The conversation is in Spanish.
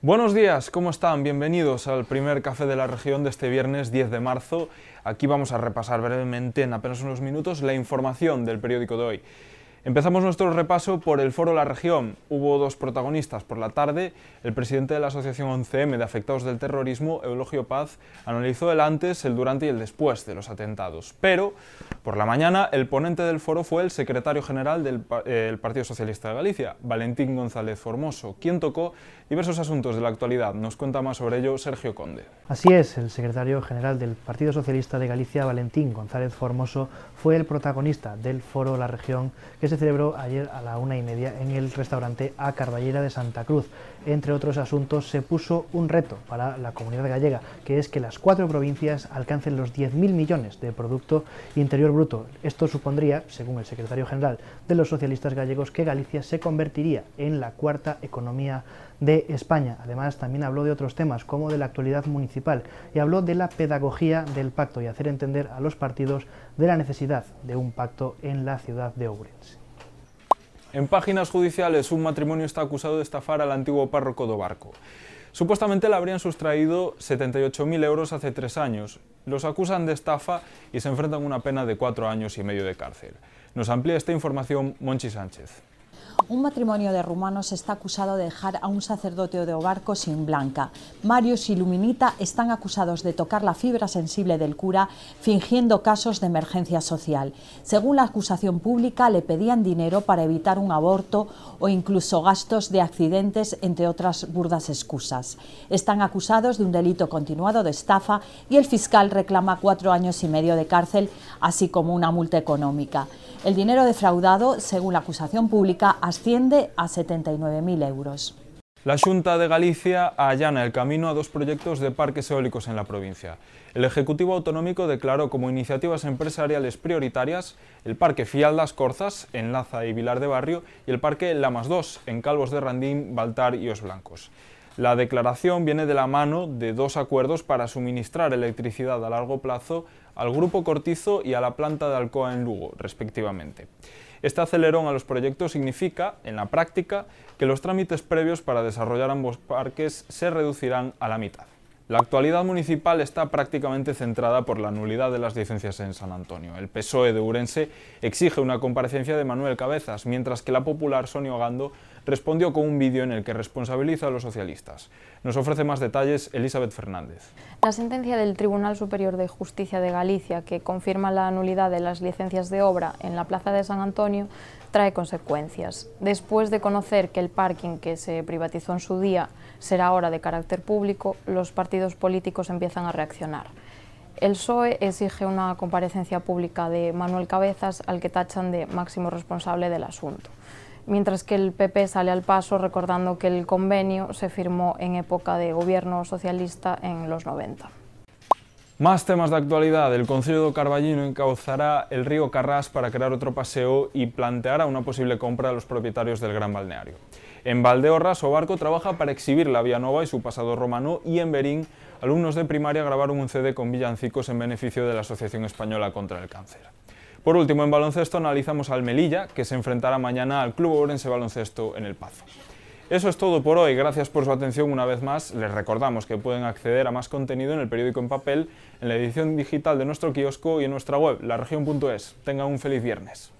Buenos días, ¿cómo están? Bienvenidos al primer café de la región de este viernes 10 de marzo. Aquí vamos a repasar brevemente en apenas unos minutos la información del periódico de hoy. Empezamos nuestro repaso por el foro La Región. Hubo dos protagonistas por la tarde. El presidente de la Asociación 11M de Afectados del Terrorismo, Eulogio Paz, analizó el antes, el durante y el después de los atentados. Pero, por la mañana, el ponente del foro fue el secretario general del eh, Partido Socialista de Galicia, Valentín González Formoso, quien tocó diversos asuntos de la actualidad. Nos cuenta más sobre ello Sergio Conde. Así es, el secretario general del Partido Socialista de Galicia, Valentín González Formoso, fue el protagonista del foro La Región que se celebró ayer a la una y media en el restaurante A Carballera de Santa Cruz. Entre otros asuntos, se puso un reto para la comunidad gallega, que es que las cuatro provincias alcancen los 10.000 millones de Producto Interior Bruto. Esto supondría, según el secretario general de los socialistas gallegos, que Galicia se convertiría en la cuarta economía de España. Además, también habló de otros temas, como de la actualidad municipal, y habló de la pedagogía del pacto y hacer entender a los partidos de la necesidad de un pacto en la ciudad de Ourense. En páginas judiciales, un matrimonio está acusado de estafar al antiguo párroco de Barco. Supuestamente le habrían sustraído 78.000 euros hace tres años. Los acusan de estafa y se enfrentan a una pena de cuatro años y medio de cárcel. Nos amplía esta información Monchi Sánchez. Un matrimonio de rumanos está acusado de dejar a un sacerdote de Obarco sin blanca. Marius y Luminita están acusados de tocar la fibra sensible del cura fingiendo casos de emergencia social. Según la acusación pública, le pedían dinero para evitar un aborto o incluso gastos de accidentes, entre otras burdas excusas. Están acusados de un delito continuado de estafa y el fiscal reclama cuatro años y medio de cárcel, así como una multa económica. El dinero defraudado, según la acusación pública, asciende a 79.000 euros. La Junta de Galicia allana el camino a dos proyectos de parques eólicos en la provincia. El Ejecutivo Autonómico declaró como iniciativas empresariales prioritarias el Parque Fialdas Corzas, en Laza y Vilar de Barrio, y el Parque Lamas 2, en Calvos de Randín, Baltar y Os Blancos. La declaración viene de la mano de dos acuerdos para suministrar electricidad a largo plazo al Grupo Cortizo y a la planta de Alcoa en Lugo, respectivamente. Este acelerón a los proyectos significa, en la práctica, que los trámites previos para desarrollar ambos parques se reducirán a la mitad. La actualidad municipal está prácticamente centrada por la nulidad de las licencias en San Antonio. El PSOE de Urense exige una comparecencia de Manuel Cabezas, mientras que la popular Sonia Ogando respondió con un vídeo en el que responsabiliza a los socialistas. Nos ofrece más detalles Elizabeth Fernández. La sentencia del Tribunal Superior de Justicia de Galicia, que confirma la nulidad de las licencias de obra en la Plaza de San Antonio, trae consecuencias. Después de conocer que el parking que se privatizó en su día será ahora de carácter público, los partidos políticos empiezan a reaccionar. El PSOE exige una comparecencia pública de Manuel Cabezas, al que tachan de máximo responsable del asunto mientras que el PP sale al paso recordando que el convenio se firmó en época de gobierno socialista en los 90. Más temas de actualidad. El Concello de Carballino encauzará el río Carrás para crear otro paseo y planteará una posible compra a los propietarios del Gran Balneario. En Valdeorras, Barco trabaja para exhibir la Vía Nova y su pasado romano y en Berín, alumnos de primaria grabaron un CD con villancicos en beneficio de la Asociación Española contra el Cáncer. Por último, en baloncesto analizamos al Melilla, que se enfrentará mañana al Club Orense Baloncesto en El Pazo. Eso es todo por hoy, gracias por su atención una vez más. Les recordamos que pueden acceder a más contenido en el periódico en papel, en la edición digital de nuestro kiosco y en nuestra web, laregion.es. Tengan un feliz viernes.